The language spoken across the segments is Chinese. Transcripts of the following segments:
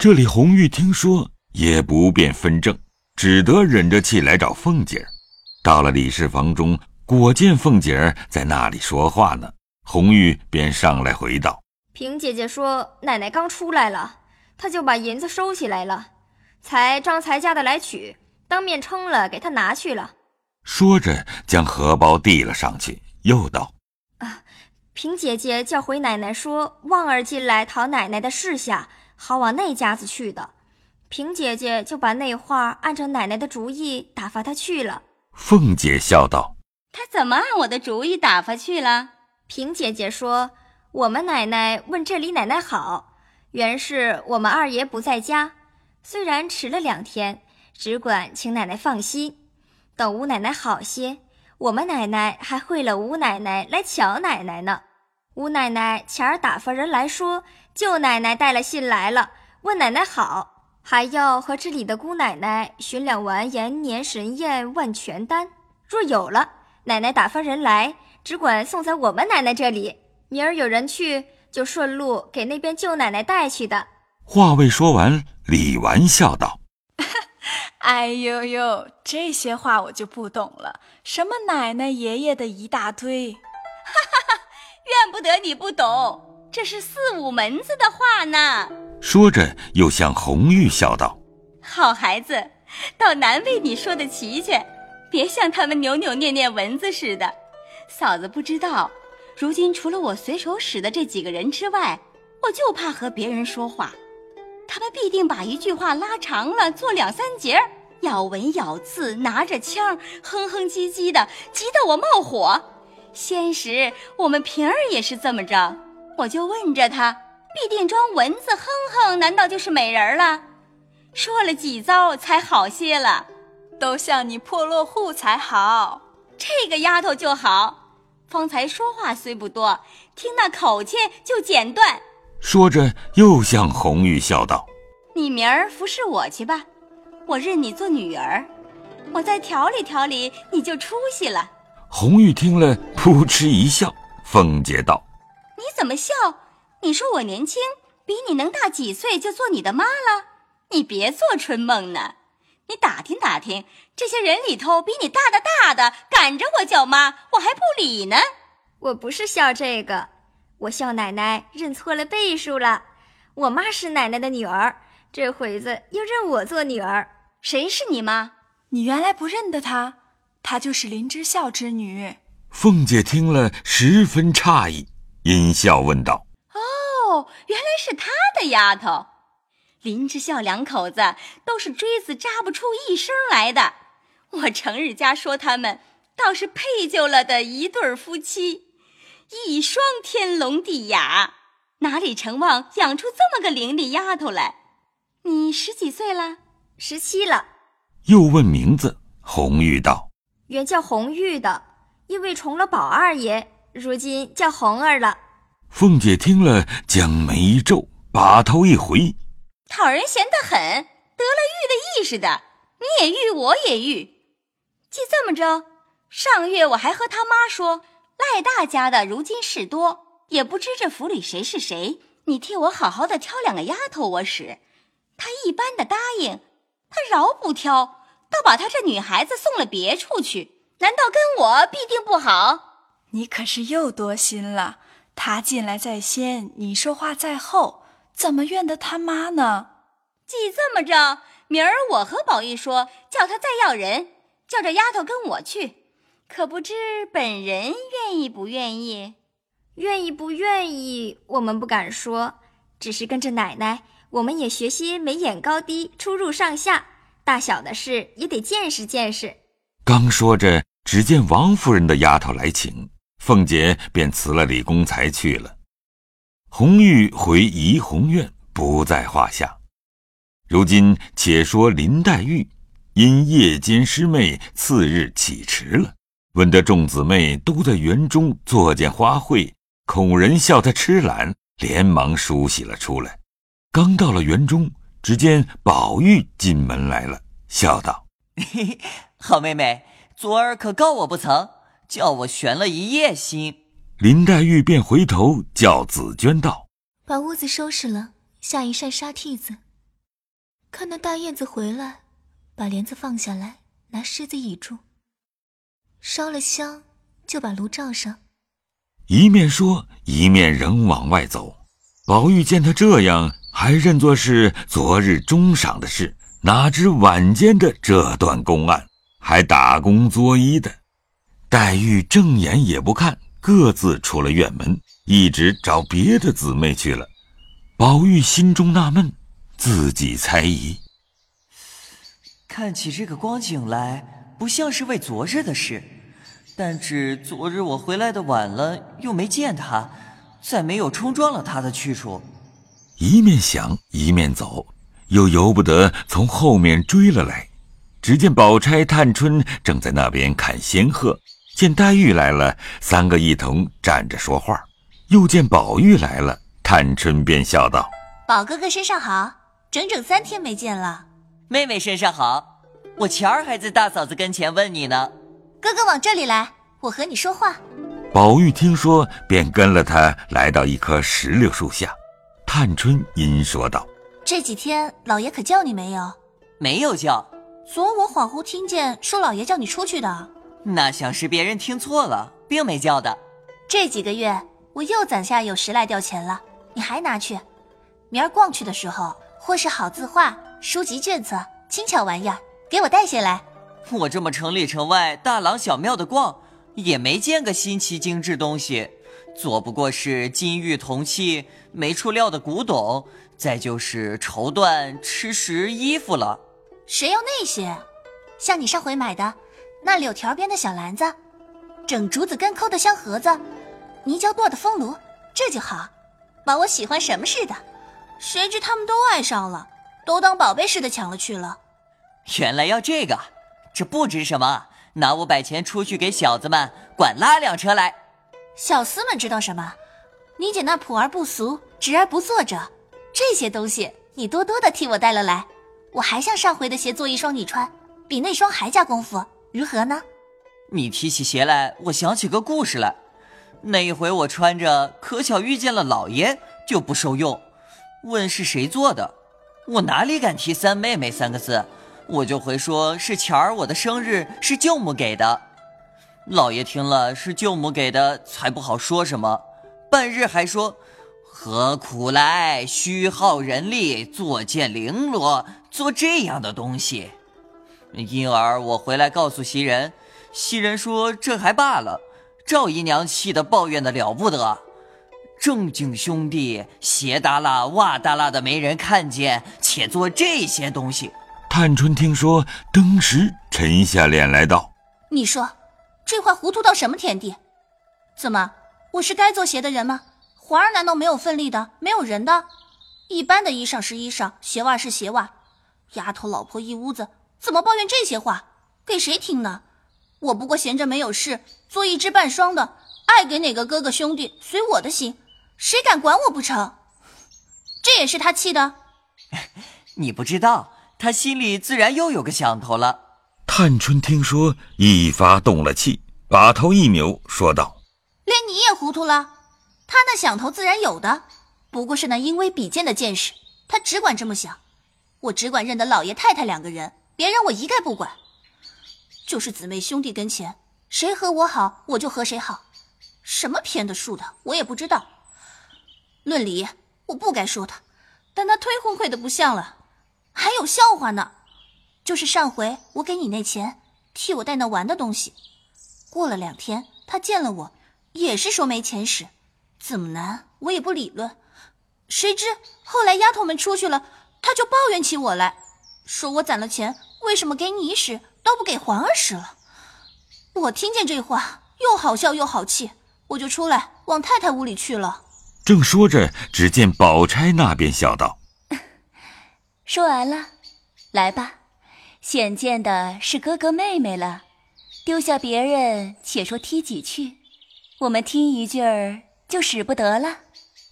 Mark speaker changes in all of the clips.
Speaker 1: 这里红玉听说也不便分证，只得忍着气来找凤姐儿。到了李氏房中，果见凤姐儿在那里说话呢。红玉便上来回道：“
Speaker 2: 平姐姐说奶奶刚出来了，她就把银子收起来了。才张才家的来取，当面称了，给她拿去了。”
Speaker 1: 说着，将荷包递了上去，又道：“
Speaker 2: 啊，平姐姐叫回奶奶说，旺儿进来讨奶奶的事下，好往那家子去的。平姐姐就把那话按照奶奶的主意打发他去了。”
Speaker 1: 凤姐笑道：“
Speaker 3: 她怎么按我的主意打发去了？”
Speaker 2: 平姐姐说：“我们奶奶问这里奶奶好，原是我们二爷不在家，虽然迟了两天，只管请奶奶放心。”等吴奶奶好些，我们奶奶还会了吴奶奶来瞧奶奶呢。吴奶奶前儿打发人来说，舅奶奶带了信来了，问奶奶好，还要和这里的姑奶奶寻两丸延年神验万全丹。若有了，奶奶打发人来，只管送在我们奶奶这里。明儿有人去，就顺路给那边舅奶奶带去的。
Speaker 1: 话未说完，李纨笑道。
Speaker 4: 哎呦呦，这些话我就不懂了。什么奶奶爷爷的一大堆，
Speaker 3: 哈哈哈！怨不得你不懂，这是四五门子的话呢。
Speaker 1: 说着，又向红玉笑道：“
Speaker 3: 好孩子，倒难为你说的齐全，别像他们扭扭捏捏蚊子似的。嫂子不知道，如今除了我随手使的这几个人之外，我就怕和别人说话。”他们必定把一句话拉长了，做两三节，咬文咬字，拿着枪，哼哼唧唧的，急得我冒火。先时我们平儿也是这么着，我就问着他，必定装蚊子哼哼，难道就是美人了？说了几遭才好些了，
Speaker 4: 都像你破落户才好。
Speaker 3: 这个丫头就好，方才说话虽不多，听那口气就剪断。
Speaker 1: 说着，又向红玉笑道：“
Speaker 3: 你明儿服侍我去吧，我认你做女儿，我再调理调理，你就出息了。”
Speaker 1: 红玉听了，扑哧一笑。凤姐道：“
Speaker 3: 你怎么笑？你说我年轻，比你能大几岁就做你的妈了？你别做春梦呢！你打听打听，这些人里头比你大的大的赶着我叫妈，我还不理呢。
Speaker 2: 我不是笑这个。”我笑奶奶认错了辈数了，我妈是奶奶的女儿，这回子又认我做女儿。
Speaker 3: 谁是你妈？
Speaker 4: 你原来不认得她，她就是林之孝之女。
Speaker 1: 凤姐听了十分诧异，阴笑问道：“
Speaker 3: 哦，原来是她的丫头。林之孝两口子都是锥子扎不出一声来的，我成日家说他们倒是配就了的一对夫妻。”一双天聋地哑，哪里成望养出这么个伶俐丫头来？你十几岁了？
Speaker 2: 十七了。
Speaker 1: 又问名字，红玉道：“
Speaker 2: 原叫红玉的，因为重了宝二爷，如今叫红儿了。”
Speaker 1: 凤姐听了，将眉一皱，把头一回：“
Speaker 3: 讨人嫌得很，得了玉的意似的，你也玉，我也玉。既这么着，上月我还和他妈说。”赖大家的如今事多，也不知这府里谁是谁。你替我好好的挑两个丫头我使，他一般的答应，他饶不挑，倒把他这女孩子送了别处去。难道跟我必定不好？
Speaker 4: 你可是又多心了。他进来在先，你说话在后，怎么怨得他妈呢？
Speaker 3: 既这么着，明儿我和宝玉说，叫他再要人，叫这丫头跟我去。可不知本人愿意不愿意？
Speaker 2: 愿意不愿意？我们不敢说，只是跟着奶奶，我们也学些眉眼高低、出入上下，大小的事也得见识见识。
Speaker 1: 刚说着，只见王夫人的丫头来请，凤姐便辞了李公才去了。红玉回怡红院不在话下。如今且说林黛玉，因夜间师妹次日起迟了。闻得众姊妹都在园中作件花卉，孔人笑他痴懒，连忙梳洗了出来。刚到了园中，只见宝玉进门来了，笑道：“
Speaker 5: 嘿嘿，好妹妹，昨儿可告我不曾，叫我悬了一夜心。”
Speaker 1: 林黛玉便回头叫紫娟道：“
Speaker 6: 把屋子收拾了，下一扇纱屉子。”看那大燕子回来，把帘子放下来，拿狮子倚住，烧了香，就把炉罩上。
Speaker 1: 一面说，一面仍往外走。宝玉见他这样，还认作是昨日中赏的事，哪知晚间的这段公案，还打工作揖的。黛玉正眼也不看，各自出了院门，一直找别的姊妹去了。宝玉心中纳闷，自己猜疑。
Speaker 5: 看起这个光景来，不像是为昨日的事。但只昨日我回来的晚了，又没见他，再没有冲撞了他的去处。
Speaker 1: 一面想，一面走，又由不得从后面追了来。只见宝钗、探春正在那边看仙鹤，见黛玉来了，三个一同站着说话。又见宝玉来了，探春便笑道：“
Speaker 7: 宝哥哥身上好，整整三天没见了。
Speaker 5: 妹妹身上好，我前儿还在大嫂子跟前问你呢。”
Speaker 7: 哥哥往这里来，我和你说话。
Speaker 1: 宝玉听说，便跟了他来到一棵石榴树下。探春因说道：“
Speaker 7: 这几天老爷可叫你没有？
Speaker 5: 没有叫。
Speaker 7: 昨我恍惚听见说老爷叫你出去的。
Speaker 5: 那想是别人听错了，并没叫的。
Speaker 7: 这几个月我又攒下有十来吊钱了，你还拿去。明儿逛去的时候，或是好字画、书籍卷册、轻巧玩意儿，给我带些来。”
Speaker 5: 我这么城里城外大廊小庙的逛，也没见个新奇精致东西，左不过是金玉铜器、没处料的古董，再就是绸缎、吃食、衣服了。
Speaker 7: 谁要那些？像你上回买的那柳条编的小篮子，整竹子根抠的香盒子，泥胶垛的风炉，这就好，把我喜欢什么似的。谁知他们都爱上了，都当宝贝似的抢了去了。
Speaker 5: 原来要这个。这不值什么，拿五百钱出去给小子们管拉辆车来。
Speaker 7: 小厮们知道什么？你姐那朴而不俗、直而不做者，这些东西你多多的替我带了来。我还像上回的鞋做一双你穿，比那双还加功夫，如何呢？
Speaker 5: 你提起鞋来，我想起个故事来。那一回我穿着，可巧遇见了老爷，就不受用。问是谁做的，我哪里敢提三妹妹三个字？我就回说是前儿我的生日是舅母给的，老爷听了是舅母给的，才不好说什么。半日还说何苦来虚耗人力作件绫罗做这样的东西，因而我回来告诉袭人，袭人说这还罢了，赵姨娘气得抱怨的了不得，正经兄弟鞋耷拉袜耷拉的没人看见，且做这些东西。
Speaker 1: 探春听说，登时沉下脸来道：“
Speaker 7: 你说，这话糊涂到什么田地？怎么，我是该做鞋的人吗？环儿难道没有份力的，没有人的？一般的衣裳是衣裳，鞋袜是鞋袜。丫头老婆一屋子，怎么抱怨这些话？给谁听呢？我不过闲着没有事，做一只半双的，爱给哪个哥哥兄弟随我的心，谁敢管我不成？这也是他气的。
Speaker 5: 你不知道。”他心里自然又有个想头了。
Speaker 1: 探春听说，一发动了气，把头一扭，说道：“
Speaker 7: 连你也糊涂了？他那想头自然有的，不过是那因微比肩的见识，他只管这么想。我只管认得老爷太太两个人，别人我一概不管。就是姊妹兄弟跟前，谁和我好，我就和谁好。什么偏的竖的，我也不知道。论理，我不该说他，但他忒昏聩的不像了。”还有笑话呢，就是上回我给你那钱，替我带那玩的东西，过了两天，他见了我，也是说没钱使，怎么难我也不理论。谁知后来丫头们出去了，他就抱怨起我来，说我攒了钱，为什么给你使，倒不给环儿使了？我听见这话，又好笑又好气，我就出来往太太屋里去了。
Speaker 1: 正说着，只见宝钗那边笑道。
Speaker 3: 说完了，来吧，显见的是哥哥妹妹了，丢下别人，且说踢几句，我们听一句儿就使不得了。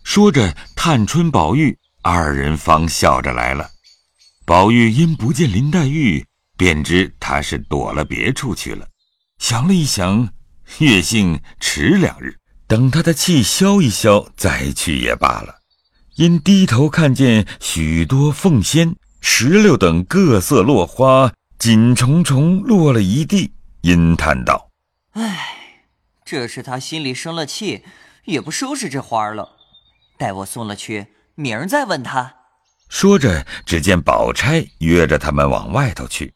Speaker 1: 说着，探春、宝玉二人方笑着来了。宝玉因不见林黛玉，便知她是躲了别处去了。想了一想，月性迟两日，等她的气消一消，再去也罢了。因低头看见许多凤仙，石榴等各色落花锦重重落了一地，因叹道：“
Speaker 5: 唉，这是他心里生了气，也不收拾这花了。待我送了去，明儿再问他。”
Speaker 1: 说着，只见宝钗约着他们往外头去。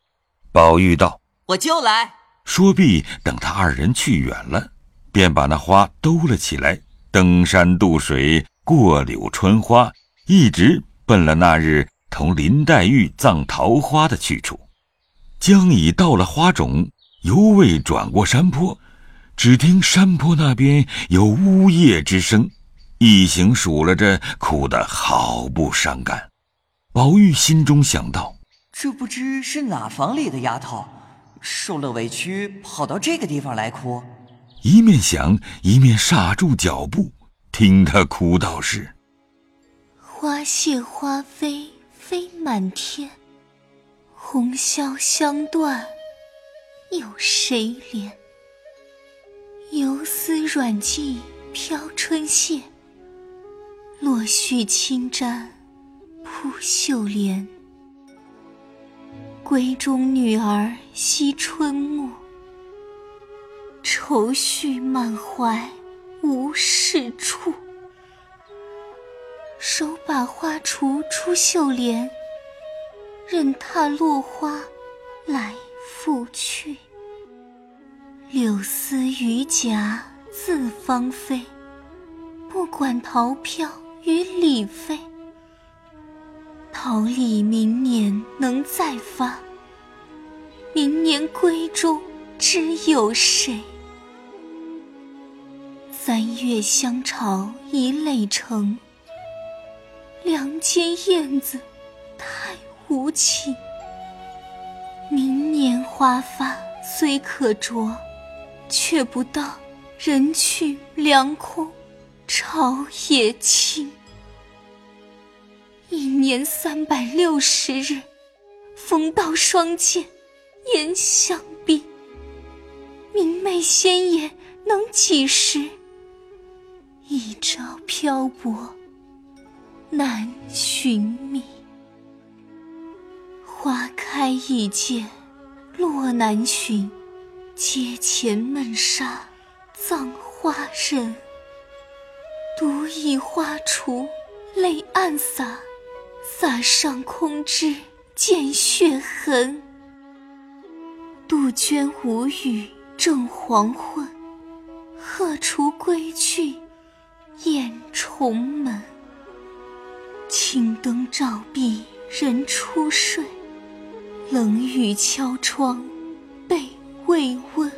Speaker 1: 宝玉道：“
Speaker 5: 我就来。”
Speaker 1: 说毕，等他二人去远了，便把那花兜了起来，登山渡水，过柳穿花，一直奔了那日同林黛玉葬桃花的去处。将已到了花冢，犹未转过山坡，只听山坡那边有呜咽之声，一行数了着，哭得好不伤感。宝玉心中想到：
Speaker 5: 这不知是哪房里的丫头，受了委屈跑到这个地方来哭。
Speaker 1: 一面想，一面刹住脚步，听他哭道：“是
Speaker 6: 花谢花飞飞满天，红消香断，有谁怜？游丝软系飘春榭，落絮轻沾。”扑绣帘，闺中女儿惜春暮，愁绪满怀无是处。手把花锄出绣帘，任它落花来复去。柳丝榆荚自芳菲，不管桃飘与李飞。桃李明年能再发，明年闺中知有谁？三月香巢已垒成，梁间燕子太无情。明年花发虽可着，却不当人去梁空，巢也清。一年三百六十日，逢到霜剑，言相逼。明媚鲜艳能几时？一朝漂泊，难寻觅。花开易见，落难寻。阶前闷杀，葬花人。独倚花锄，泪暗洒。洒上空枝见血痕。杜鹃无语正黄昏，鹤雏归去雁重门。青灯照壁人初睡，冷雨敲窗被未温。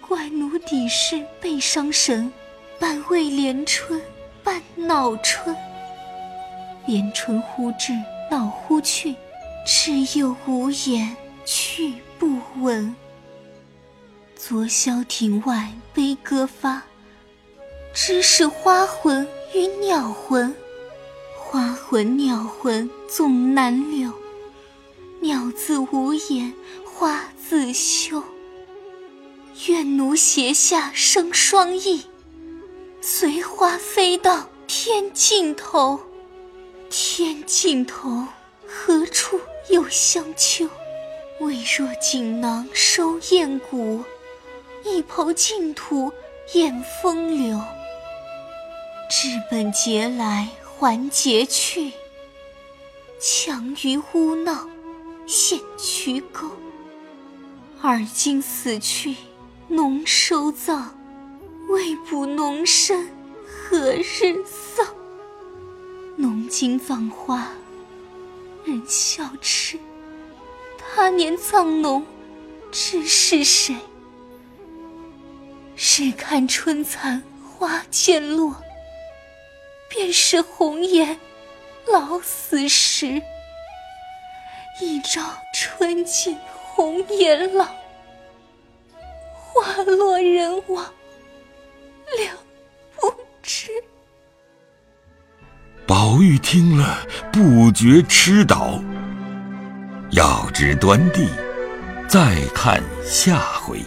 Speaker 6: 怪奴底事被伤神，半为连春半恼春。连春忽至，恼忽去，只有无言去不闻。昨宵庭外悲歌发，知是花魂与鸟魂。花魂鸟魂总难留，鸟自无言，花自羞。愿奴胁下生双翼，随花飞到天尽头。天尽头，何处有香丘？未若锦囊收艳骨，一抔净土掩风流。知本节来还节去，强于污闹陷渠沟。而今死去农收葬，未卜农身何日丧？农经葬花人笑痴，他年葬侬知是谁？试看春残花渐落，便是红颜老死时。一朝春尽红颜老，花落人亡两不知。
Speaker 1: 宝玉听了，不觉痴倒。要知端地，再看下回。